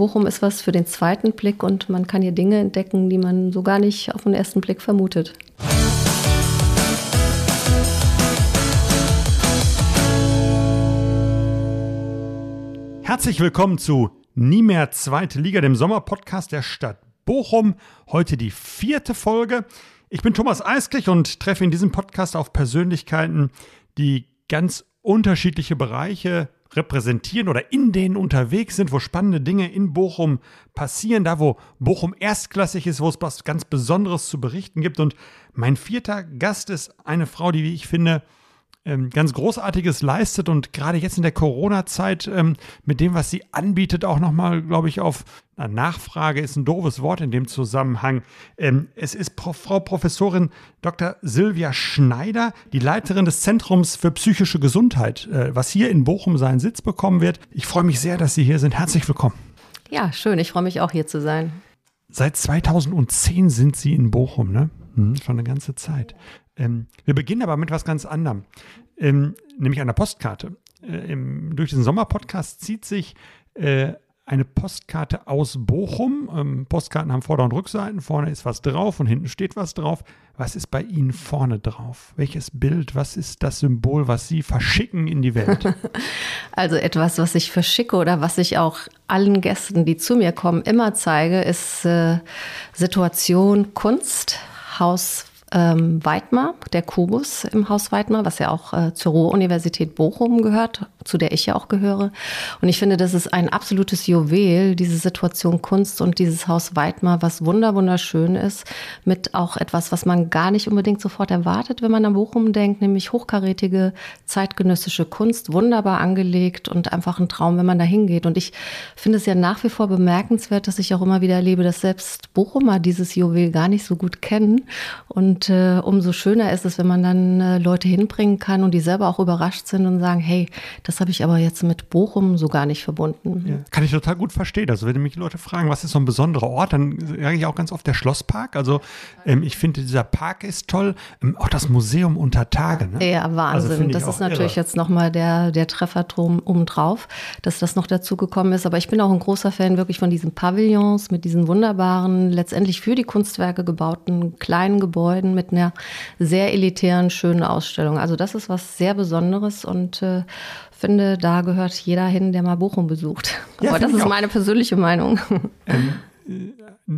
Bochum ist was für den zweiten Blick und man kann hier Dinge entdecken, die man so gar nicht auf den ersten Blick vermutet. Herzlich willkommen zu Nie mehr zweite Liga, dem Sommerpodcast der Stadt Bochum. Heute die vierte Folge. Ich bin Thomas Eisklich und treffe in diesem Podcast auf Persönlichkeiten, die ganz unterschiedliche Bereiche repräsentieren oder in denen unterwegs sind, wo spannende Dinge in Bochum passieren, da wo Bochum erstklassig ist, wo es was ganz Besonderes zu berichten gibt. Und mein vierter Gast ist eine Frau, die, wie ich finde, ähm, ganz Großartiges leistet und gerade jetzt in der Corona-Zeit ähm, mit dem, was sie anbietet, auch nochmal, glaube ich, auf na, Nachfrage ist ein doofes Wort in dem Zusammenhang. Ähm, es ist Pro Frau Professorin Dr. Silvia Schneider, die Leiterin des Zentrums für psychische Gesundheit, äh, was hier in Bochum seinen Sitz bekommen wird. Ich freue mich sehr, dass Sie hier sind. Herzlich willkommen. Ja, schön. Ich freue mich auch hier zu sein. Seit 2010 sind Sie in Bochum, ne? Hm, schon eine ganze Zeit. Ähm, wir beginnen aber mit was ganz anderem, ähm, nämlich einer Postkarte. Äh, im, durch diesen Sommerpodcast zieht sich äh, eine Postkarte aus Bochum. Ähm, Postkarten haben Vorder- und Rückseiten. Vorne ist was drauf und hinten steht was drauf. Was ist bei Ihnen vorne drauf? Welches Bild? Was ist das Symbol, was Sie verschicken in die Welt? Also etwas, was ich verschicke oder was ich auch allen Gästen, die zu mir kommen, immer zeige, ist äh, Situation Kunst, Haus ähm, Weidmar, der Kubus im Haus Weidmar, was ja auch äh, zur Ruhr-Universität Bochum gehört, zu der ich ja auch gehöre. Und ich finde, das ist ein absolutes Juwel, diese Situation Kunst und dieses Haus Weidmar, was wunder wunderschön ist, mit auch etwas, was man gar nicht unbedingt sofort erwartet, wenn man an Bochum denkt, nämlich hochkarätige zeitgenössische Kunst, wunderbar angelegt und einfach ein Traum, wenn man da hingeht. Und ich finde es ja nach wie vor bemerkenswert, dass ich auch immer wieder erlebe, dass selbst Bochumer dieses Juwel gar nicht so gut kennen und äh, umso schöner ist es, wenn man dann äh, Leute hinbringen kann und die selber auch überrascht sind und sagen, hey, das habe ich aber jetzt mit Bochum so gar nicht verbunden. Ja, kann ich total gut verstehen. Also wenn mich Leute fragen, was ist so ein besonderer Ort, dann sage ich auch ganz oft der Schlosspark. Also ähm, ich finde, dieser Park ist toll. Ähm, auch das Museum unter Tage. Ne? Ja, Wahnsinn. Also das ist natürlich irre. jetzt nochmal der, der Treffer drum, obendrauf, dass das noch dazu gekommen ist. Aber ich bin auch ein großer Fan wirklich von diesen Pavillons mit diesen wunderbaren, letztendlich für die Kunstwerke gebauten kleinen Gebäuden mit einer sehr elitären, schönen Ausstellung. Also das ist was sehr Besonderes und äh, finde, da gehört jeder hin, der mal Bochum besucht. Ja, Aber das ist meine persönliche Meinung. Ähm,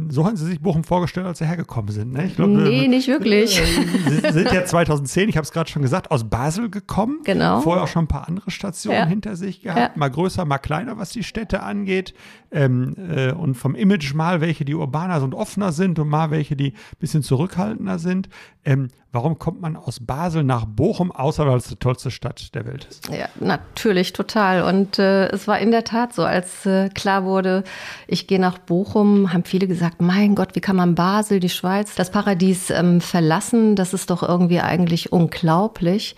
so haben Sie sich Bochum vorgestellt, als Sie hergekommen sind. Ne? Ich glaub, nee, nicht wirklich. Sie sind ja 2010, ich habe es gerade schon gesagt, aus Basel gekommen. Genau. Vorher auch schon ein paar andere Stationen ja. hinter sich gehabt. Ja. Mal größer, mal kleiner, was die Städte angeht. Ähm, äh, und vom Image mal welche, die urbaner und offener sind und mal welche, die ein bisschen zurückhaltender sind. Ähm, warum kommt man aus Basel nach Bochum, außer weil es die tollste Stadt der Welt ist? Ja, natürlich, total. Und äh, es war in der Tat so, als äh, klar wurde, ich gehe nach Bochum, haben viele gesagt, mein Gott, wie kann man Basel, die Schweiz, das Paradies ähm, verlassen? Das ist doch irgendwie eigentlich unglaublich.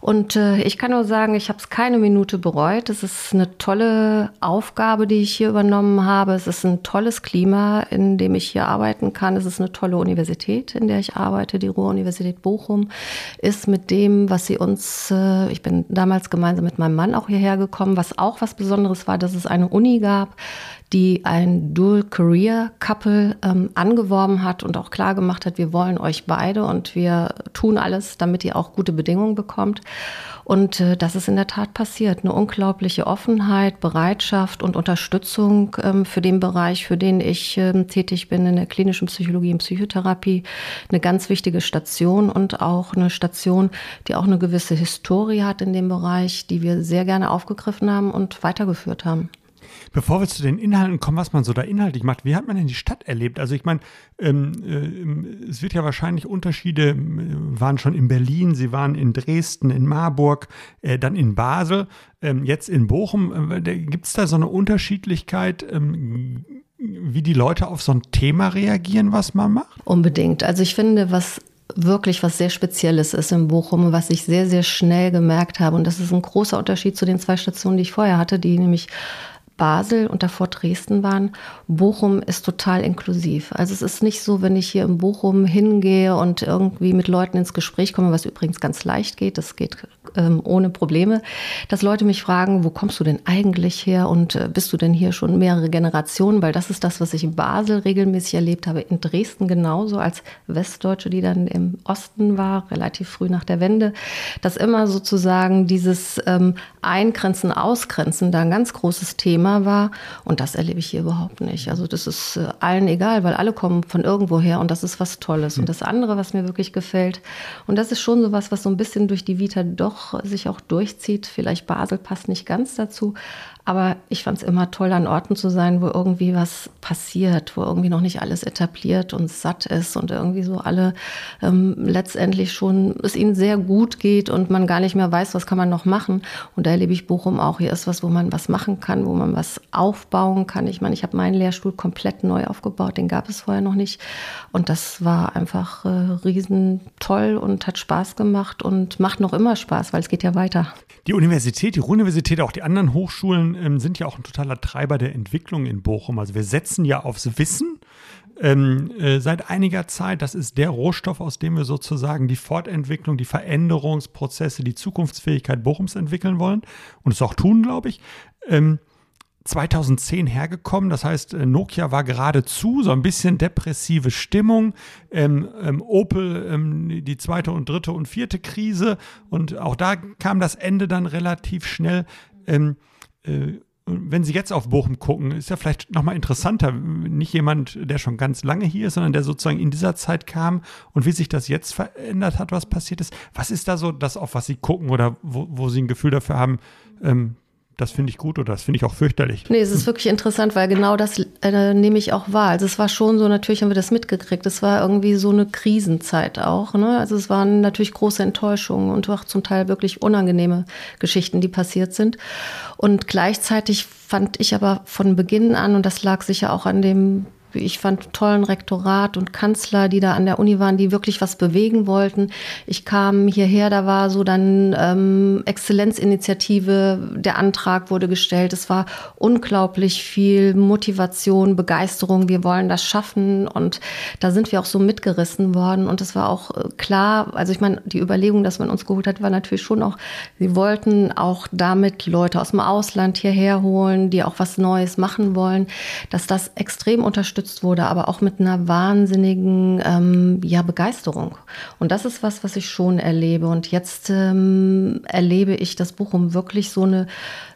Und äh, ich kann nur sagen, ich habe es keine Minute bereut. Es ist eine tolle Aufgabe, die ich hier übernommen habe. Es ist ein tolles Klima, in dem ich hier arbeiten kann. Es ist eine tolle Universität, in der ich arbeite, die Ruhr-Universität Bochum. Ist mit dem, was sie uns, äh, ich bin damals gemeinsam mit meinem Mann auch hierher gekommen, was auch was Besonderes war, dass es eine Uni gab, die ein Dual-Career-Couple ähm, angeworben hat und auch klar gemacht hat, wir wollen euch beide und wir tun alles, damit ihr auch gute Bedingungen bekommt. Und äh, das ist in der Tat passiert. Eine unglaubliche Offenheit, Bereitschaft und Unterstützung ähm, für den Bereich, für den ich ähm, tätig bin, in der klinischen Psychologie und Psychotherapie. Eine ganz wichtige Station und auch eine Station, die auch eine gewisse Historie hat in dem Bereich, die wir sehr gerne aufgegriffen haben und weitergeführt haben. Bevor wir zu den Inhalten kommen, was man so da inhaltlich macht, wie hat man denn die Stadt erlebt? Also ich meine, ähm, äh, es wird ja wahrscheinlich Unterschiede, äh, waren schon in Berlin, sie waren in Dresden, in Marburg, äh, dann in Basel, ähm, jetzt in Bochum. Äh, Gibt es da so eine Unterschiedlichkeit? Ähm, wie die Leute auf so ein Thema reagieren, was man macht? Unbedingt. Also ich finde, was wirklich was sehr Spezielles ist in Bochum, was ich sehr, sehr schnell gemerkt habe. Und das ist ein großer Unterschied zu den zwei Stationen, die ich vorher hatte, die nämlich Basel und davor Dresden waren, Bochum ist total inklusiv. Also es ist nicht so, wenn ich hier in Bochum hingehe und irgendwie mit Leuten ins Gespräch komme, was übrigens ganz leicht geht, das geht ähm, ohne Probleme, dass Leute mich fragen, wo kommst du denn eigentlich her und äh, bist du denn hier schon mehrere Generationen? Weil das ist das, was ich in Basel regelmäßig erlebt habe, in Dresden genauso als Westdeutsche, die dann im Osten war, relativ früh nach der Wende, dass immer sozusagen dieses ähm, Eingrenzen, Ausgrenzen da ein ganz großes Thema war und das erlebe ich hier überhaupt nicht. Also das ist äh, allen egal, weil alle kommen von irgendwo her und das ist was Tolles. Und das andere, was mir wirklich gefällt, und das ist schon so was, was so ein bisschen durch die Vita doch sich auch durchzieht. Vielleicht Basel passt nicht ganz dazu, aber ich fand es immer toll, an Orten zu sein, wo irgendwie was passiert, wo irgendwie noch nicht alles etabliert und satt ist und irgendwie so alle ähm, letztendlich schon es ihnen sehr gut geht und man gar nicht mehr weiß, was kann man noch machen. Und da erlebe ich Bochum auch. Hier ist was, wo man was machen kann, wo man was aufbauen kann. Ich meine, ich habe meinen Lehrstuhl komplett neu aufgebaut, den gab es vorher noch nicht. Und das war einfach äh, riesen toll und hat Spaß gemacht und macht noch immer Spaß, weil es geht ja weiter. Die Universität, die Ruhr-Universität, auch die anderen Hochschulen ähm, sind ja auch ein totaler Treiber der Entwicklung in Bochum. Also wir setzen ja aufs Wissen ähm, äh, seit einiger Zeit. Das ist der Rohstoff, aus dem wir sozusagen die Fortentwicklung, die Veränderungsprozesse, die Zukunftsfähigkeit Bochums entwickeln wollen und es auch tun, glaube ich. Ähm, 2010 hergekommen. Das heißt, äh, Nokia war geradezu, so ein bisschen depressive Stimmung. Ähm, ähm, Opel ähm, die zweite und dritte und vierte Krise. Und auch da kam das Ende dann relativ schnell. Ähm, äh, wenn Sie jetzt auf Bochum gucken, ist ja vielleicht nochmal interessanter, nicht jemand, der schon ganz lange hier ist, sondern der sozusagen in dieser Zeit kam und wie sich das jetzt verändert hat, was passiert ist. Was ist da so das, auf was Sie gucken oder wo, wo Sie ein Gefühl dafür haben, ähm, das finde ich gut oder das finde ich auch fürchterlich. Nee, es ist wirklich interessant, weil genau das äh, nehme ich auch wahr. Also es war schon so, natürlich haben wir das mitgekriegt. Es war irgendwie so eine Krisenzeit auch. Ne? Also es waren natürlich große Enttäuschungen und auch zum Teil wirklich unangenehme Geschichten, die passiert sind. Und gleichzeitig fand ich aber von Beginn an, und das lag sicher auch an dem ich fand tollen Rektorat und Kanzler, die da an der Uni waren, die wirklich was bewegen wollten. Ich kam hierher, da war so dann ähm, Exzellenzinitiative, der Antrag wurde gestellt. Es war unglaublich viel Motivation, Begeisterung. Wir wollen das schaffen und da sind wir auch so mitgerissen worden. Und es war auch äh, klar, also ich meine, die Überlegung, dass man uns geholt hat, war natürlich schon auch, sie wollten auch damit Leute aus dem Ausland hierher holen, die auch was Neues machen wollen, dass das extrem unterstützt unterstützt wurde, aber auch mit einer wahnsinnigen ähm, ja, Begeisterung. Und das ist was, was ich schon erlebe. Und jetzt ähm, erlebe ich, dass Bochum wirklich so, eine,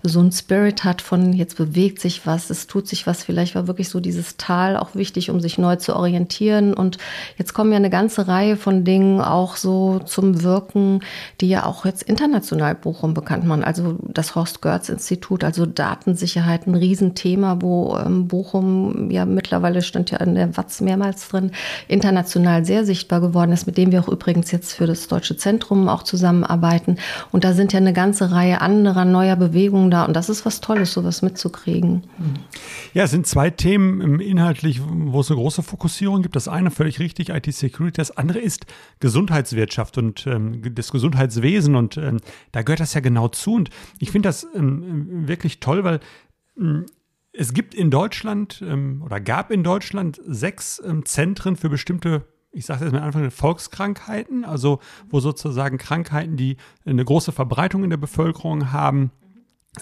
so ein Spirit hat von jetzt bewegt sich was, es tut sich was. Vielleicht war wirklich so dieses Tal auch wichtig, um sich neu zu orientieren. Und jetzt kommen ja eine ganze Reihe von Dingen auch so zum Wirken, die ja auch jetzt international Bochum bekannt machen. Also das Horst Görz Institut, also Datensicherheit, ein Riesenthema, wo ähm, Bochum ja mittlerweile mittlerweile stand ja in der Watz mehrmals drin, international sehr sichtbar geworden ist, mit dem wir auch übrigens jetzt für das Deutsche Zentrum auch zusammenarbeiten. Und da sind ja eine ganze Reihe anderer neuer Bewegungen da. Und das ist was Tolles, sowas mitzukriegen. Ja, es sind zwei Themen inhaltlich, wo es eine große Fokussierung gibt. Das eine völlig richtig, IT-Security. Das andere ist Gesundheitswirtschaft und ähm, das Gesundheitswesen. Und ähm, da gehört das ja genau zu. Und ich finde das ähm, wirklich toll, weil ähm, es gibt in Deutschland ähm, oder gab in Deutschland sechs ähm, Zentren für bestimmte, ich sage jetzt mal einfach Volkskrankheiten, also wo sozusagen Krankheiten, die eine große Verbreitung in der Bevölkerung haben,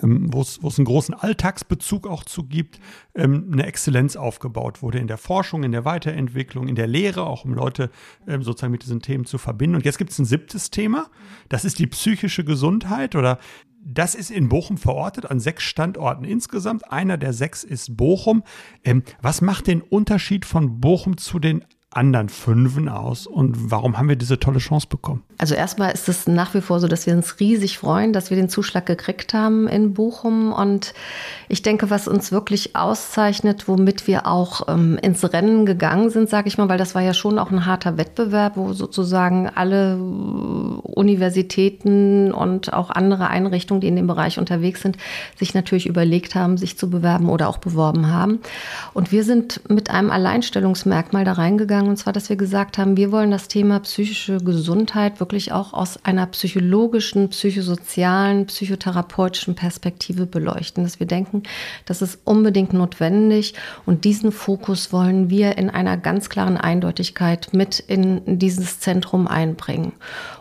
ähm, wo es einen großen Alltagsbezug auch zu gibt, ähm, eine Exzellenz aufgebaut wurde in der Forschung, in der Weiterentwicklung, in der Lehre, auch um Leute ähm, sozusagen mit diesen Themen zu verbinden. Und jetzt gibt es ein siebtes Thema, das ist die psychische Gesundheit oder das ist in Bochum verortet, an sechs Standorten insgesamt. Einer der sechs ist Bochum. Ähm, was macht den Unterschied von Bochum zu den anderen Fünfen aus und warum haben wir diese tolle Chance bekommen? Also erstmal ist es nach wie vor so, dass wir uns riesig freuen, dass wir den Zuschlag gekriegt haben in Bochum und ich denke, was uns wirklich auszeichnet, womit wir auch ähm, ins Rennen gegangen sind, sage ich mal, weil das war ja schon auch ein harter Wettbewerb, wo sozusagen alle Universitäten und auch andere Einrichtungen, die in dem Bereich unterwegs sind, sich natürlich überlegt haben, sich zu bewerben oder auch beworben haben. Und wir sind mit einem Alleinstellungsmerkmal da reingegangen gegangen, und zwar, dass wir gesagt haben, wir wollen das Thema psychische Gesundheit wirklich auch aus einer psychologischen, psychosozialen, psychotherapeutischen Perspektive beleuchten. Dass wir denken, das ist unbedingt notwendig und diesen Fokus wollen wir in einer ganz klaren Eindeutigkeit mit in dieses Zentrum einbringen.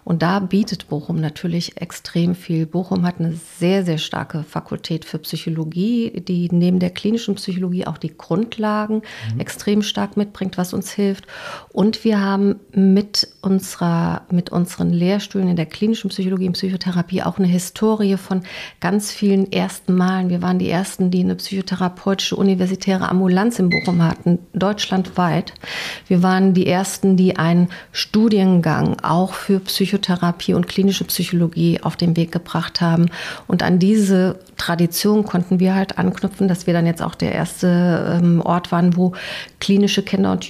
Und da bietet Bochum natürlich extrem viel. Bochum hat eine sehr, sehr starke Fakultät für Psychologie, die neben der klinischen Psychologie auch die Grundlagen mhm. extrem stark mitbringt, was uns hilft. Und wir haben mit, unserer, mit unseren Lehrstühlen in der klinischen Psychologie und Psychotherapie auch eine Historie von ganz vielen ersten Malen. Wir waren die Ersten, die eine psychotherapeutische universitäre Ambulanz in Bochum hatten, deutschlandweit. Wir waren die Ersten, die einen Studiengang auch für Psychotherapie und klinische Psychologie auf den Weg gebracht haben. Und an diese Tradition konnten wir halt anknüpfen, dass wir dann jetzt auch der erste ähm, Ort waren, wo klinische Kinder- und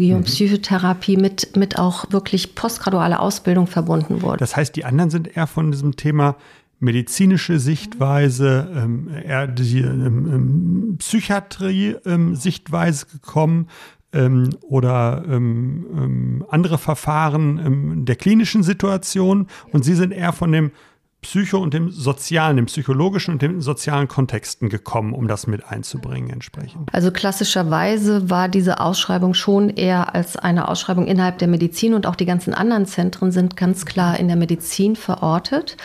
Jugendpsychologie mhm. und Psychotherapie mit, mit auch wirklich postgraduale Ausbildung verbunden wurde. Das heißt, die anderen sind eher von diesem Thema medizinische Sichtweise, ähm, eher die ähm, ähm Psychiatrie-Sichtweise ähm, gekommen, ähm, oder ähm, ähm, andere Verfahren ähm, der klinischen Situation und Sie sind eher von dem Psycho- und dem sozialen, dem psychologischen und dem sozialen Kontexten gekommen, um das mit einzubringen entsprechend? Also klassischerweise war diese Ausschreibung schon eher als eine Ausschreibung innerhalb der Medizin und auch die ganzen anderen Zentren sind ganz klar in der Medizin verortet.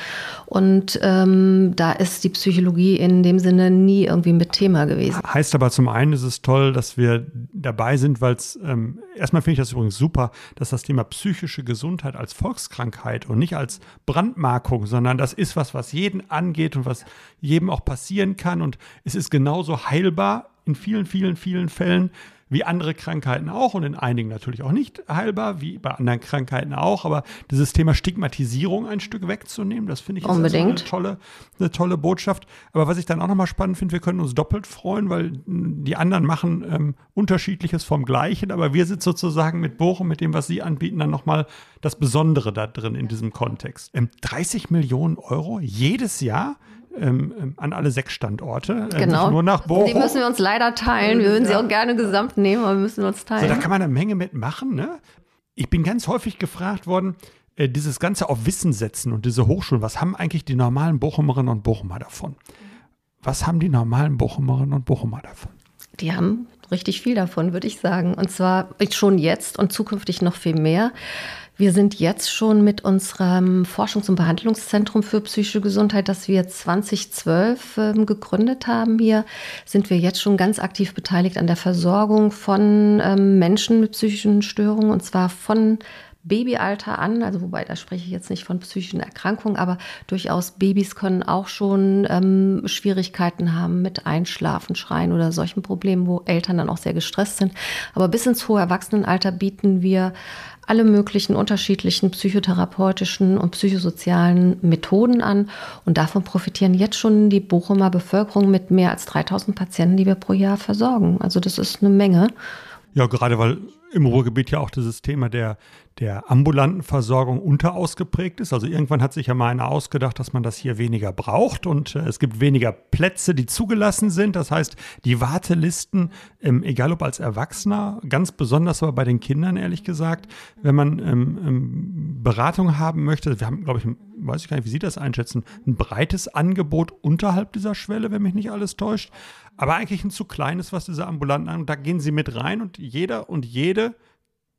Und ähm, da ist die Psychologie in dem Sinne nie irgendwie mit Thema gewesen. Heißt aber zum einen ist es toll, dass wir dabei sind, weil es ähm, erstmal finde ich das übrigens super, dass das Thema psychische Gesundheit als Volkskrankheit und nicht als Brandmarkung, sondern das ist was, was jeden angeht und was jedem auch passieren kann. Und es ist genauso heilbar in vielen, vielen, vielen Fällen wie andere Krankheiten auch und in einigen natürlich auch nicht heilbar, wie bei anderen Krankheiten auch. Aber dieses Thema Stigmatisierung ein Stück wegzunehmen, das finde ich Unbedingt. eine tolle, eine tolle Botschaft. Aber was ich dann auch nochmal spannend finde, wir können uns doppelt freuen, weil die anderen machen ähm, Unterschiedliches vom Gleichen, aber wir sind sozusagen mit Bochum, mit dem, was sie anbieten, dann nochmal das Besondere da drin in diesem Kontext. Ähm, 30 Millionen Euro jedes Jahr? Ähm, ähm, an alle sechs Standorte. Äh, genau. Nur nach Bochum. Die müssen wir uns leider teilen. Wir würden ja. sie auch gerne gesamt nehmen, aber wir müssen uns teilen. So, da kann man eine Menge mitmachen. Ne? Ich bin ganz häufig gefragt worden, äh, dieses Ganze auf Wissen setzen und diese Hochschulen, was haben eigentlich die normalen Bochumerinnen und Bochumer davon? Was haben die normalen Bochumerinnen und Bochumer davon? Die haben richtig viel davon, würde ich sagen. Und zwar schon jetzt und zukünftig noch viel mehr. Wir sind jetzt schon mit unserem Forschungs- und Behandlungszentrum für psychische Gesundheit, das wir 2012 äh, gegründet haben hier, sind wir jetzt schon ganz aktiv beteiligt an der Versorgung von ähm, Menschen mit psychischen Störungen und zwar von Babyalter an, also wobei da spreche ich jetzt nicht von psychischen Erkrankungen, aber durchaus Babys können auch schon ähm, Schwierigkeiten haben mit Einschlafen, Schreien oder solchen Problemen, wo Eltern dann auch sehr gestresst sind. Aber bis ins hohe Erwachsenenalter bieten wir alle möglichen unterschiedlichen psychotherapeutischen und psychosozialen Methoden an. Und davon profitieren jetzt schon die Bochumer Bevölkerung mit mehr als 3000 Patienten, die wir pro Jahr versorgen. Also das ist eine Menge. Ja, gerade weil im Ruhrgebiet ja auch dieses Thema der, der ambulanten Versorgung unterausgeprägt ist. Also irgendwann hat sich ja mal einer ausgedacht, dass man das hier weniger braucht und äh, es gibt weniger Plätze, die zugelassen sind. Das heißt, die Wartelisten, ähm, egal ob als Erwachsener, ganz besonders aber bei den Kindern, ehrlich gesagt, wenn man ähm, ähm, Beratung haben möchte, wir haben, glaube ich, weiß ich gar nicht, wie Sie das einschätzen, ein breites Angebot unterhalb dieser Schwelle, wenn mich nicht alles täuscht. Aber eigentlich ein zu kleines, was diese ambulanten an. Da gehen Sie mit rein und jeder und jede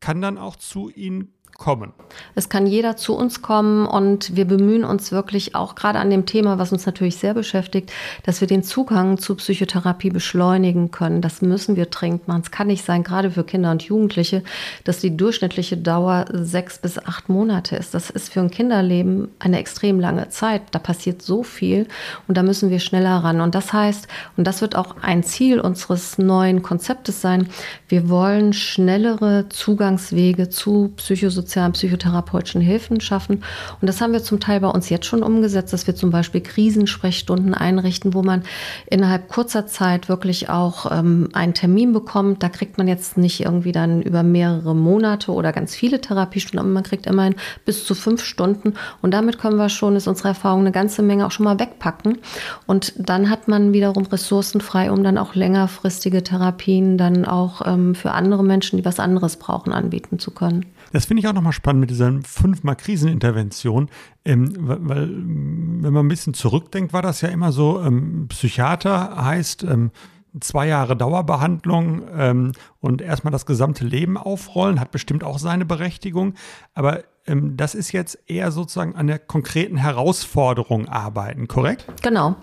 kann dann auch zu Ihnen kommen. Es kann jeder zu uns kommen und wir bemühen uns wirklich auch gerade an dem Thema, was uns natürlich sehr beschäftigt, dass wir den Zugang zu Psychotherapie beschleunigen können. Das müssen wir dringend machen. Es kann nicht sein, gerade für Kinder und Jugendliche, dass die durchschnittliche Dauer sechs bis acht Monate ist. Das ist für ein Kinderleben eine extrem lange Zeit. Da passiert so viel und da müssen wir schneller ran. Und das heißt, und das wird auch ein Ziel unseres neuen Konzeptes sein, wir wollen schnellere Zugangswege zu Psychosozialen psychosozialen, psychotherapeutischen Hilfen schaffen. Und das haben wir zum Teil bei uns jetzt schon umgesetzt, dass wir zum Beispiel Krisensprechstunden einrichten, wo man innerhalb kurzer Zeit wirklich auch ähm, einen Termin bekommt. Da kriegt man jetzt nicht irgendwie dann über mehrere Monate oder ganz viele Therapiestunden, aber man kriegt immerhin bis zu fünf Stunden. Und damit können wir schon, ist unsere Erfahrung, eine ganze Menge auch schon mal wegpacken. Und dann hat man wiederum Ressourcen frei, um dann auch längerfristige Therapien dann auch ähm, für andere Menschen, die was anderes brauchen, anbieten zu können. Das finde ich auch nochmal spannend mit dieser fünfmal Krisenintervention, ähm, weil, wenn man ein bisschen zurückdenkt, war das ja immer so, ähm, Psychiater heißt, ähm, zwei Jahre Dauerbehandlung ähm, und erstmal das gesamte Leben aufrollen, hat bestimmt auch seine Berechtigung. Aber das ist jetzt eher sozusagen an der konkreten Herausforderung arbeiten, korrekt? Genau.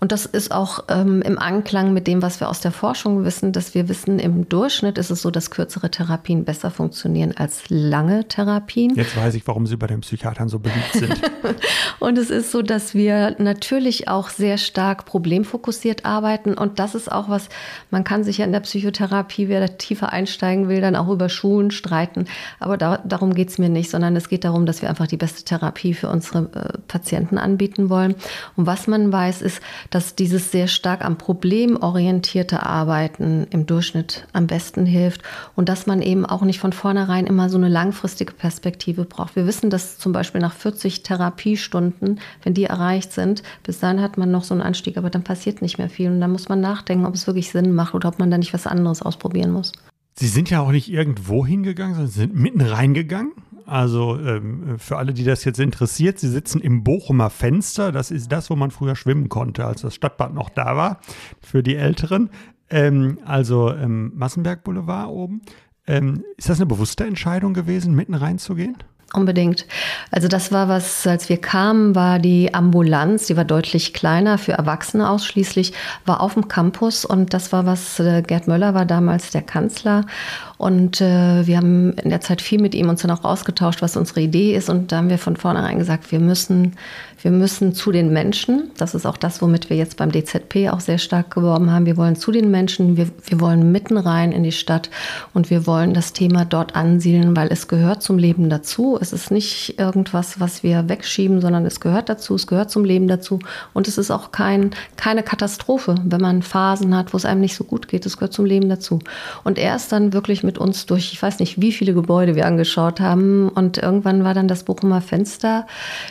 Und das ist auch ähm, im Anklang mit dem, was wir aus der Forschung wissen, dass wir wissen, im Durchschnitt ist es so, dass kürzere Therapien besser funktionieren als lange Therapien. Jetzt weiß ich, warum Sie bei den Psychiatern so beliebt sind. und es ist so, dass wir natürlich auch sehr stark problemfokussiert arbeiten. Und das ist auch was, man kann sich ja in der Psychotherapie, wer da tiefer einsteigen will, dann auch über Schulen streiten. Aber da, darum geht es mir nicht, sondern es geht darum, dass wir einfach die beste Therapie für unsere äh, Patienten anbieten wollen. Und was man weiß, ist, dass dieses sehr stark am Problem orientierte Arbeiten im Durchschnitt am besten hilft und dass man eben auch nicht von vornherein immer so eine langfristige Perspektive braucht. Wir wissen, dass zum Beispiel nach 40 Therapiestunden, wenn die erreicht sind, bis dahin hat man noch so einen Anstieg, aber dann passiert nicht mehr viel und dann muss man nachdenken, ob es wirklich Sinn macht oder ob man da nicht was anderes ausprobieren muss. Sie sind ja auch nicht irgendwo hingegangen, sondern Sie sind mitten reingegangen. Also ähm, für alle, die das jetzt interessiert, Sie sitzen im Bochumer Fenster. Das ist das, wo man früher schwimmen konnte, als das Stadtbad noch da war, für die Älteren. Ähm, also ähm, Massenberg Boulevard oben. Ähm, ist das eine bewusste Entscheidung gewesen, mitten reinzugehen? Unbedingt. Also das war was, als wir kamen, war die Ambulanz, die war deutlich kleiner, für Erwachsene ausschließlich, war auf dem Campus und das war was, äh, Gerd Möller war damals der Kanzler und äh, wir haben in der Zeit viel mit ihm uns dann auch ausgetauscht, was unsere Idee ist. Und da haben wir von vornherein gesagt, wir müssen wir müssen zu den Menschen, das ist auch das, womit wir jetzt beim DZP auch sehr stark geworben haben, wir wollen zu den Menschen, wir, wir wollen mitten rein in die Stadt. Und wir wollen das Thema dort ansiedeln, weil es gehört zum Leben dazu. Es ist nicht irgendwas, was wir wegschieben, sondern es gehört dazu, es gehört zum Leben dazu. Und es ist auch kein, keine Katastrophe, wenn man Phasen hat, wo es einem nicht so gut geht. Es gehört zum Leben dazu. Und er ist dann wirklich mit uns durch, ich weiß nicht, wie viele Gebäude wir angeschaut haben und irgendwann war dann das Bochumer Fenster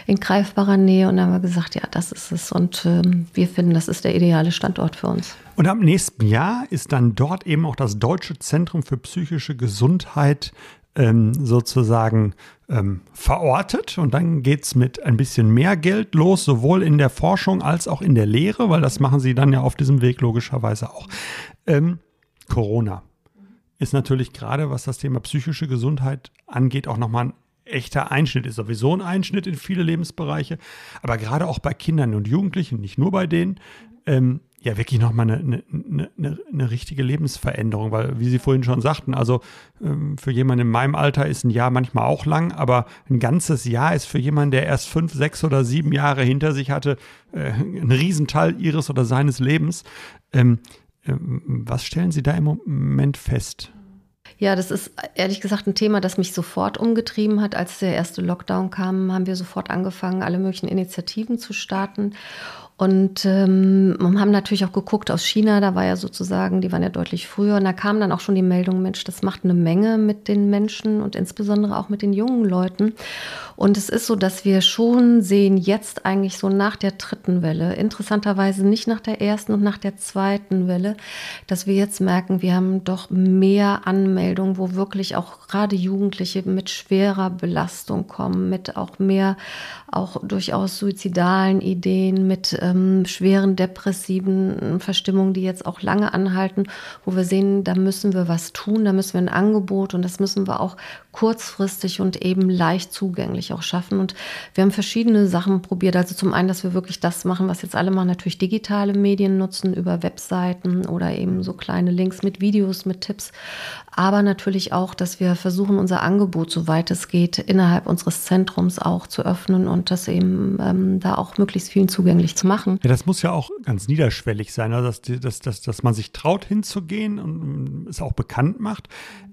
in greifbarer Nähe und dann haben wir gesagt, ja, das ist es und ähm, wir finden, das ist der ideale Standort für uns. Und ab nächsten Jahr ist dann dort eben auch das Deutsche Zentrum für psychische Gesundheit ähm, sozusagen ähm, verortet. Und dann geht es mit ein bisschen mehr Geld los, sowohl in der Forschung als auch in der Lehre, weil das machen sie dann ja auf diesem Weg logischerweise auch. Ähm, Corona ist natürlich gerade, was das Thema psychische Gesundheit angeht, auch nochmal ein echter Einschnitt ist sowieso ein Einschnitt in viele Lebensbereiche, aber gerade auch bei Kindern und Jugendlichen, nicht nur bei denen, ähm, ja wirklich nochmal eine, eine, eine, eine richtige Lebensveränderung, weil wie Sie vorhin schon sagten, also ähm, für jemanden in meinem Alter ist ein Jahr manchmal auch lang, aber ein ganzes Jahr ist für jemanden, der erst fünf, sechs oder sieben Jahre hinter sich hatte, äh, ein Riesenteil ihres oder seines Lebens. Ähm, äh, was stellen Sie da im Moment fest? Ja, das ist ehrlich gesagt ein Thema, das mich sofort umgetrieben hat. Als der erste Lockdown kam, haben wir sofort angefangen, alle möglichen Initiativen zu starten. Und ähm, haben natürlich auch geguckt aus China, da war ja sozusagen, die waren ja deutlich früher. Und da kam dann auch schon die Meldung, Mensch, das macht eine Menge mit den Menschen und insbesondere auch mit den jungen Leuten. Und es ist so, dass wir schon sehen, jetzt eigentlich so nach der dritten Welle, interessanterweise nicht nach der ersten und nach der zweiten Welle, dass wir jetzt merken, wir haben doch mehr Anmeldungen, wo wirklich auch gerade Jugendliche mit schwerer Belastung kommen, mit auch mehr, auch durchaus suizidalen Ideen, mit ähm, schweren depressiven Verstimmungen, die jetzt auch lange anhalten, wo wir sehen, da müssen wir was tun, da müssen wir ein Angebot und das müssen wir auch kurzfristig und eben leicht zugänglich auch schaffen. Und wir haben verschiedene Sachen probiert. Also zum einen, dass wir wirklich das machen, was jetzt alle machen, natürlich digitale Medien nutzen über Webseiten oder eben so kleine Links mit Videos, mit Tipps. Aber natürlich auch, dass wir versuchen, unser Angebot, soweit es geht, innerhalb unseres Zentrums auch zu öffnen und das eben ähm, da auch möglichst vielen zugänglich zu machen. Ja, das muss ja auch ganz niederschwellig sein, also dass, dass, dass, dass man sich traut hinzugehen und es auch bekannt macht.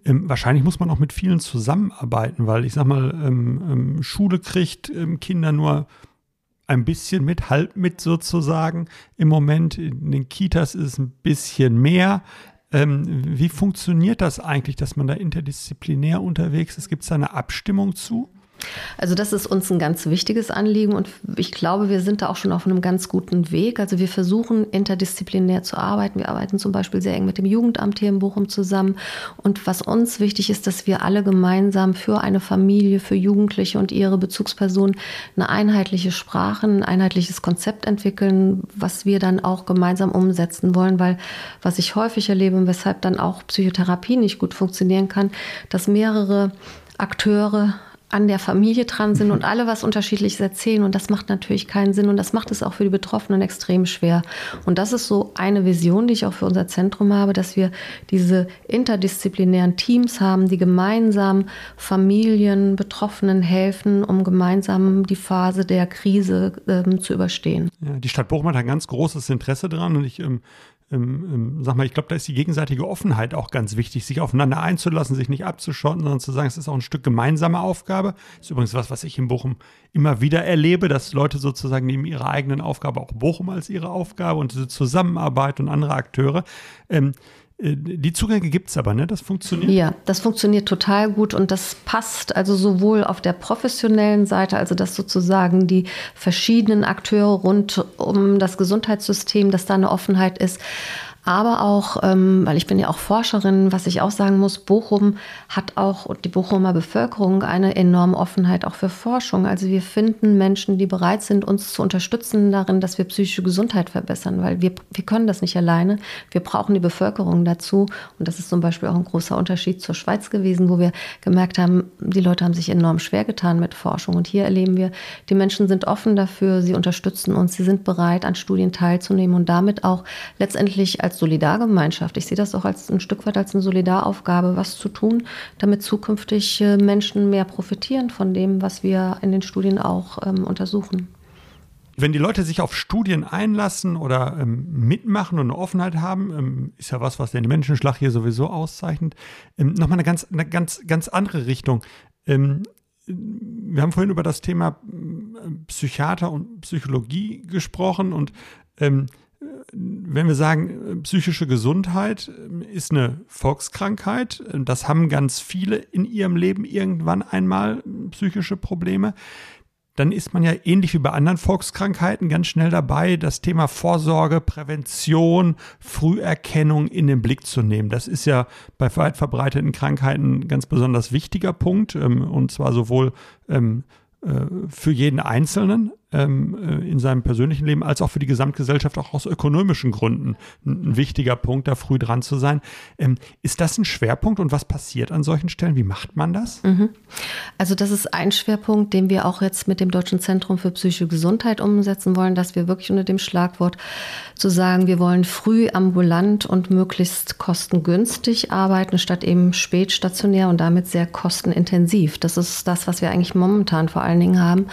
Ähm, wahrscheinlich muss man auch mit vielen zusammenarbeiten, weil ich sag mal, ähm, ähm, Schule kriegt ähm, Kinder nur ein bisschen mit, halb mit sozusagen. Im Moment in den Kitas ist es ein bisschen mehr. Ähm, wie funktioniert das eigentlich, dass man da interdisziplinär unterwegs ist? Gibt es da eine Abstimmung zu? Also das ist uns ein ganz wichtiges Anliegen und ich glaube, wir sind da auch schon auf einem ganz guten Weg. Also wir versuchen interdisziplinär zu arbeiten. Wir arbeiten zum Beispiel sehr eng mit dem Jugendamt hier in Bochum zusammen. Und was uns wichtig ist, dass wir alle gemeinsam für eine Familie, für Jugendliche und ihre Bezugspersonen eine einheitliche Sprache, ein einheitliches Konzept entwickeln, was wir dann auch gemeinsam umsetzen wollen. Weil was ich häufig erlebe und weshalb dann auch Psychotherapie nicht gut funktionieren kann, dass mehrere Akteure an der Familie dran sind und alle was Unterschiedliches erzählen. Und das macht natürlich keinen Sinn und das macht es auch für die Betroffenen extrem schwer. Und das ist so eine Vision, die ich auch für unser Zentrum habe, dass wir diese interdisziplinären Teams haben, die gemeinsam Familien, Betroffenen helfen, um gemeinsam die Phase der Krise ähm, zu überstehen. Ja, die Stadt Bochum hat ein ganz großes Interesse daran und ich ähm, ähm, ähm, sag mal, ich glaube, da ist die gegenseitige Offenheit auch ganz wichtig, sich aufeinander einzulassen, sich nicht abzuschotten, sondern zu sagen, es ist auch ein Stück gemeinsame Aufgabe. Ist übrigens was, was ich in Bochum immer wieder erlebe, dass Leute sozusagen neben ihrer eigenen Aufgabe auch Bochum als ihre Aufgabe und diese Zusammenarbeit und andere Akteure. Ähm, äh, die Zugänge gibt es aber, ne? Das funktioniert? Ja, das funktioniert total gut und das passt also sowohl auf der professionellen Seite, also dass sozusagen die verschiedenen Akteure rund um das Gesundheitssystem, dass da eine Offenheit ist, aber auch, ähm, weil ich bin ja auch Forscherin, was ich auch sagen muss, Bochum hat auch und die Bochumer Bevölkerung eine enorme Offenheit auch für Forschung. Also wir finden Menschen, die bereit sind, uns zu unterstützen darin, dass wir psychische Gesundheit verbessern, weil wir, wir können das nicht alleine. Wir brauchen die Bevölkerung dazu. Und das ist zum Beispiel auch ein großer Unterschied zur Schweiz gewesen, wo wir gemerkt haben, die Leute haben sich enorm schwer getan mit Forschung. Und hier erleben wir, die Menschen sind offen dafür, sie unterstützen uns, sie sind bereit, an Studien teilzunehmen und damit auch letztendlich als als Solidargemeinschaft. Ich sehe das auch als ein Stück weit als eine Solidaraufgabe, was zu tun, damit zukünftig äh, Menschen mehr profitieren von dem, was wir in den Studien auch ähm, untersuchen. Wenn die Leute sich auf Studien einlassen oder ähm, mitmachen und eine Offenheit haben, ähm, ist ja was, was den Menschenschlag hier sowieso auszeichnet, ähm, nochmal eine ganz, eine ganz, ganz andere Richtung. Ähm, wir haben vorhin über das Thema äh, Psychiater und Psychologie gesprochen und ähm, wenn wir sagen, psychische Gesundheit ist eine Volkskrankheit, das haben ganz viele in ihrem Leben irgendwann einmal psychische Probleme, dann ist man ja ähnlich wie bei anderen Volkskrankheiten ganz schnell dabei, das Thema Vorsorge, Prävention, Früherkennung in den Blick zu nehmen. Das ist ja bei weit verbreiteten Krankheiten ein ganz besonders wichtiger Punkt, ähm, und zwar sowohl ähm, äh, für jeden Einzelnen, ähm, äh, in seinem persönlichen Leben als auch für die Gesamtgesellschaft auch aus ökonomischen Gründen ein, wichtiger Punkt, da früh dran zu sein. Ähm, ist das ein Schwerpunkt und was passiert an solchen Stellen? Wie macht man das? Mhm. Also das ist ein Schwerpunkt, den wir auch jetzt mit dem Deutschen Zentrum für psychische Gesundheit umsetzen wollen, dass wir wirklich unter dem Schlagwort zu sagen, wir wollen früh ambulant und möglichst kostengünstig arbeiten, statt eben spätstationär und damit sehr kostenintensiv. Das ist das, was wir eigentlich momentan vor allen Dingen haben.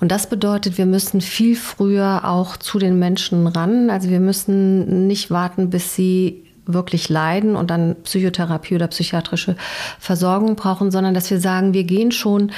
Und das bedeutet, wir wir müssen viel früher auch zu den Menschen ran. Also wir müssen nicht warten, bis sie wirklich leiden und dann Psychotherapie oder psychiatrische Versorgung brauchen, sondern dass wir sagen, wir gehen schon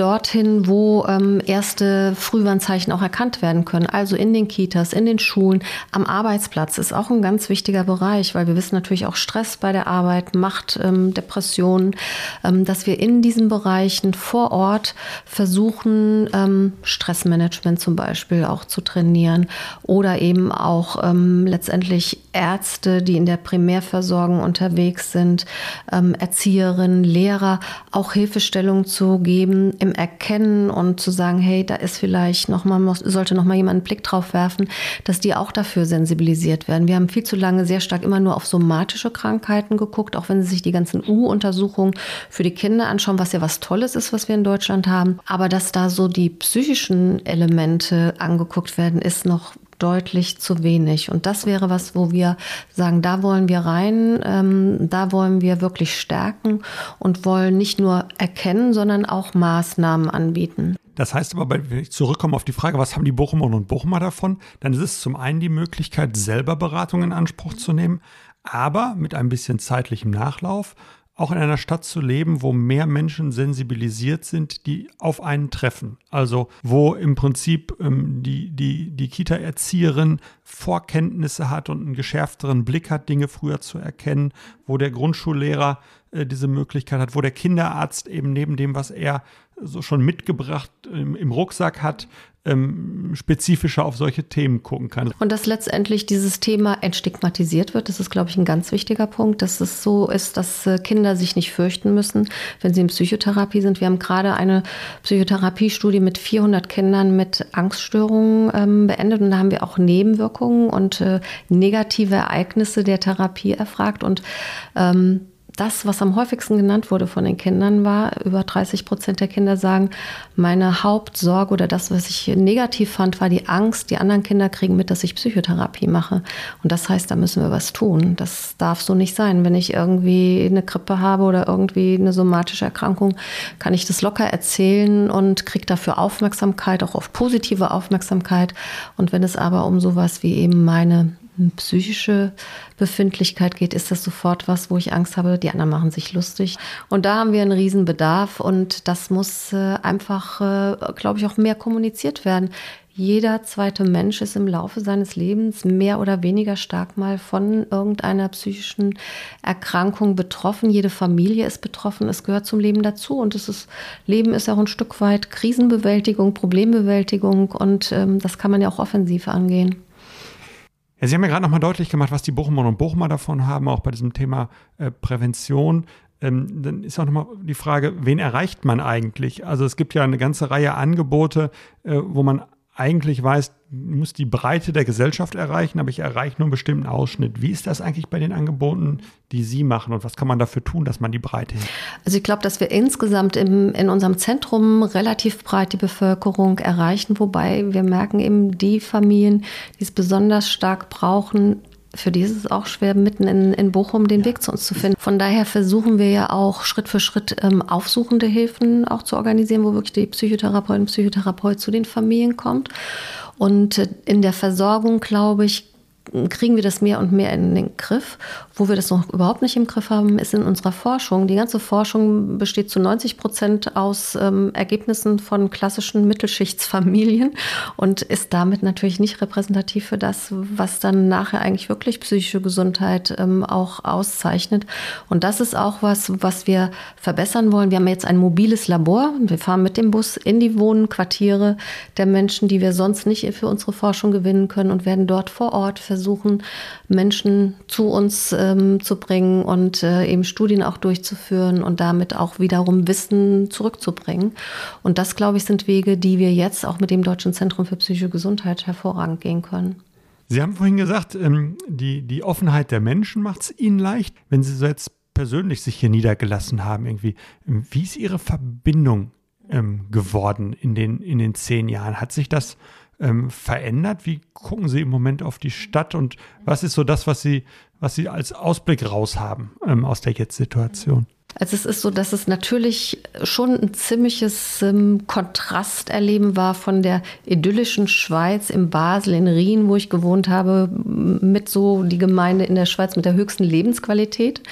dorthin, wo ähm, erste Frühwarnzeichen auch erkannt werden können. Also in den Kitas, in den Schulen, am Arbeitsplatz ist auch ein ganz wichtiger Bereich, weil wir wissen natürlich auch Stress bei der Arbeit macht ähm, Depressionen, ähm, dass wir in diesen Bereichen vor Ort versuchen, ähm, Stressmanagement zum Beispiel auch zu trainieren oder eben auch ähm, letztendlich Ärzte, die in der Primärversorgung unterwegs sind, ähm, Erzieherinnen, Lehrer auch Hilfestellung zu geben im Erkennen und zu sagen, hey, da ist vielleicht noch mal, sollte noch mal jemand einen Blick drauf werfen, dass die auch dafür sensibilisiert werden. Wir haben viel zu lange sehr stark immer nur auf somatische Krankheiten geguckt, auch wenn Sie sich die ganzen U-Untersuchungen für die Kinder anschauen, was ja was Tolles ist, was wir in Deutschland haben. Aber dass da so die psychischen Elemente angeguckt werden, ist noch deutlich zu wenig. Und das wäre was, wo wir sagen, da wollen wir rein, ähm, da wollen wir wirklich stärken und wollen nicht nur erkennen, sondern auch Maßnahmen anbieten. Das heißt aber, wenn ich zurückkomme auf die Frage, was haben die Bochumerinnen und Bochumer davon, dann ist es zum einen die Möglichkeit, selber Beratung in Anspruch zu nehmen, aber mit ein bisschen zeitlichem Nachlauf auch in einer Stadt zu leben, wo mehr Menschen sensibilisiert sind, die auf einen treffen. Also wo im Prinzip ähm, die, die, die Kita-Erzieherin Vorkenntnisse hat und einen geschärfteren Blick hat, Dinge früher zu erkennen, wo der Grundschullehrer äh, diese Möglichkeit hat, wo der Kinderarzt eben neben dem, was er so schon mitgebracht ähm, im Rucksack hat, ähm, spezifischer auf solche Themen gucken kann. Und dass letztendlich dieses Thema entstigmatisiert wird, das ist, glaube ich, ein ganz wichtiger Punkt, dass es so ist, dass äh, Kinder sich nicht fürchten müssen, wenn sie in Psychotherapie sind. Wir haben gerade eine Psychotherapiestudie mit 400 Kindern mit Angststörungen ähm, beendet und da haben wir auch Nebenwirkungen und äh, negative Ereignisse der Therapie erfragt und ähm, das, was am häufigsten genannt wurde von den Kindern, war, über 30 Prozent der Kinder sagen, meine Hauptsorge oder das, was ich negativ fand, war die Angst, die anderen Kinder kriegen mit, dass ich Psychotherapie mache. Und das heißt, da müssen wir was tun. Das darf so nicht sein. Wenn ich irgendwie eine Grippe habe oder irgendwie eine somatische Erkrankung, kann ich das locker erzählen und kriege dafür Aufmerksamkeit, auch auf positive Aufmerksamkeit. Und wenn es aber um sowas wie eben meine psychische Befindlichkeit geht, ist das sofort was, wo ich Angst habe, die anderen machen sich lustig. Und da haben wir einen Riesenbedarf und das muss äh, einfach, äh, glaube ich, auch mehr kommuniziert werden. Jeder zweite Mensch ist im Laufe seines Lebens mehr oder weniger stark mal von irgendeiner psychischen Erkrankung betroffen. Jede Familie ist betroffen. Es gehört zum Leben dazu. Und es ist, Leben ist auch ein Stück weit Krisenbewältigung, Problembewältigung. Und ähm, das kann man ja auch offensiv angehen. Ja, Sie haben ja gerade nochmal deutlich gemacht, was die Bochumerinnen und Bochumer davon haben, auch bei diesem Thema äh, Prävention. Ähm, dann ist auch nochmal die Frage, wen erreicht man eigentlich? Also es gibt ja eine ganze Reihe Angebote, äh, wo man eigentlich weiß, muss die Breite der Gesellschaft erreichen, aber ich erreiche nur einen bestimmten Ausschnitt. Wie ist das eigentlich bei den Angeboten, die Sie machen und was kann man dafür tun, dass man die Breite hin? Also ich glaube, dass wir insgesamt im, in unserem Zentrum relativ breit die Bevölkerung erreichen, wobei wir merken eben die Familien, die es besonders stark brauchen, für die ist es auch schwer, mitten in, in Bochum den Weg zu uns zu finden. Von daher versuchen wir ja auch Schritt für Schritt ähm, aufsuchende Hilfen auch zu organisieren, wo wirklich die Psychotherapeutin, Psychotherapeut zu den Familien kommt. Und äh, in der Versorgung, glaube ich, kriegen wir das mehr und mehr in den Griff. Wo wir das noch überhaupt nicht im Griff haben, ist in unserer Forschung. Die ganze Forschung besteht zu 90 Prozent aus ähm, Ergebnissen von klassischen Mittelschichtsfamilien und ist damit natürlich nicht repräsentativ für das, was dann nachher eigentlich wirklich psychische Gesundheit ähm, auch auszeichnet. Und das ist auch was, was wir verbessern wollen. Wir haben jetzt ein mobiles Labor. Wir fahren mit dem Bus in die Wohnquartiere der Menschen, die wir sonst nicht für unsere Forschung gewinnen können und werden dort vor Ort versuchen, Menschen zu uns ähm, zu bringen und äh, eben Studien auch durchzuführen und damit auch wiederum Wissen zurückzubringen. Und das, glaube ich, sind Wege, die wir jetzt auch mit dem Deutschen Zentrum für psychische Gesundheit hervorragend gehen können. Sie haben vorhin gesagt, ähm, die, die Offenheit der Menschen macht es Ihnen leicht, wenn Sie so jetzt persönlich sich hier niedergelassen haben irgendwie. Wie ist Ihre Verbindung ähm, geworden in den, in den zehn Jahren? Hat sich das ähm, verändert? Wie gucken Sie im Moment auf die Stadt und was ist so das, was Sie, was Sie als Ausblick raus haben ähm, aus der Jetzt-Situation? Also es ist so, dass es natürlich schon ein ziemliches ähm, Kontrasterleben war von der idyllischen Schweiz in Basel, in Rien, wo ich gewohnt habe, mit so die Gemeinde in der Schweiz mit der höchsten Lebensqualität.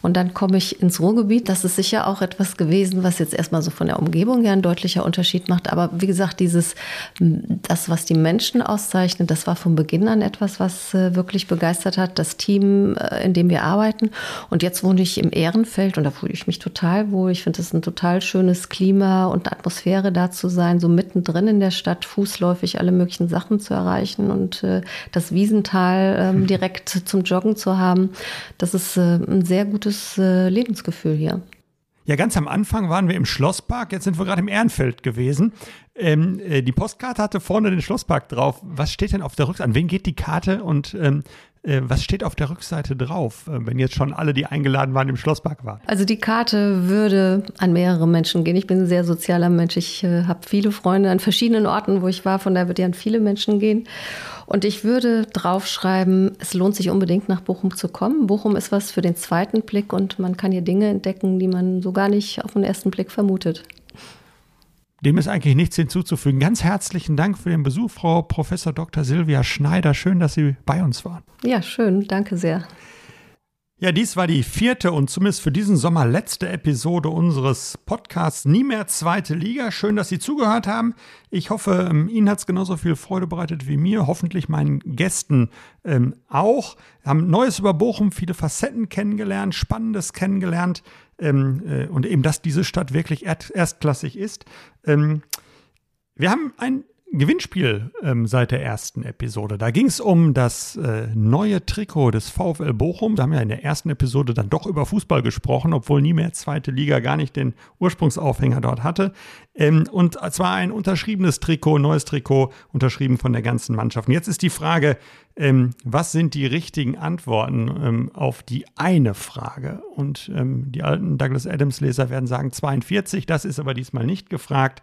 Und dann komme ich ins Ruhrgebiet. Das ist sicher auch etwas gewesen, was jetzt erstmal so von der Umgebung her ein deutlicher Unterschied macht. Aber wie gesagt, dieses, das, was die Menschen auszeichnet, das war von Beginn an etwas, was äh, wirklich begeistert hat. Das Team, äh, in dem wir arbeiten. Und jetzt wohne ich im Ehrenfeld und da fühle ich mich total wohl. Ich finde es ein total schönes Klima und Atmosphäre da zu sein, so mittendrin in der Stadt, fußläufig alle möglichen Sachen zu erreichen und äh, das Wiesental ähm, direkt zum Joggen zu haben. Das ist äh, ein sehr gutes äh, Lebensgefühl hier. Ja, ganz am Anfang waren wir im Schlosspark, jetzt sind wir gerade im Ehrenfeld gewesen. Ähm, äh, die Postkarte hatte vorne den Schlosspark drauf. Was steht denn auf der Rückseite? An wen geht die Karte und ähm, äh, was steht auf der Rückseite drauf, äh, wenn jetzt schon alle, die eingeladen waren, im Schlosspark waren? Also die Karte würde an mehrere Menschen gehen. Ich bin ein sehr sozialer Mensch. Ich äh, habe viele Freunde an verschiedenen Orten, wo ich war. Von daher würde die an viele Menschen gehen. Und ich würde draufschreiben, es lohnt sich unbedingt nach Bochum zu kommen. Bochum ist was für den zweiten Blick und man kann hier Dinge entdecken, die man so gar nicht auf den ersten Blick vermutet. Dem ist eigentlich nichts hinzuzufügen. Ganz herzlichen Dank für den Besuch, Frau Professor Dr. Silvia Schneider. Schön, dass Sie bei uns waren. Ja, schön. Danke sehr. Ja, dies war die vierte und zumindest für diesen Sommer letzte Episode unseres Podcasts Nie mehr zweite Liga. Schön, dass Sie zugehört haben. Ich hoffe, ähm, Ihnen hat es genauso viel Freude bereitet wie mir, hoffentlich meinen Gästen ähm, auch. Wir haben Neues über Bochum, viele Facetten kennengelernt, Spannendes kennengelernt ähm, äh, und eben, dass diese Stadt wirklich erstklassig ist. Ähm, wir haben ein Gewinnspiel ähm, seit der ersten Episode. Da ging es um das äh, neue Trikot des VfL Bochum. Da haben wir in der ersten Episode dann doch über Fußball gesprochen, obwohl nie mehr zweite Liga gar nicht den Ursprungsaufhänger dort hatte. Ähm, und zwar ein unterschriebenes Trikot, neues Trikot, unterschrieben von der ganzen Mannschaft. Und jetzt ist die Frage, ähm, was sind die richtigen Antworten ähm, auf die eine Frage? Und ähm, die alten Douglas Adams-Leser werden sagen 42, das ist aber diesmal nicht gefragt,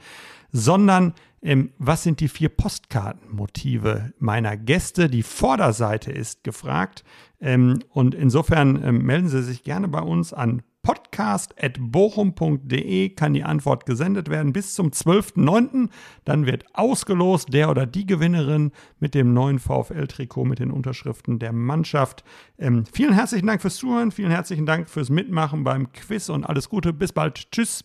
sondern ähm, was sind die vier Postkartenmotive meiner Gäste? Die Vorderseite ist gefragt. Ähm, und insofern ähm, melden Sie sich gerne bei uns an podcast.bochum.de kann die Antwort gesendet werden bis zum 12.09. Dann wird ausgelost der oder die Gewinnerin mit dem neuen VfL-Trikot mit den Unterschriften der Mannschaft. Ähm, vielen herzlichen Dank fürs Zuhören, vielen herzlichen Dank fürs Mitmachen beim Quiz und alles Gute. Bis bald. Tschüss.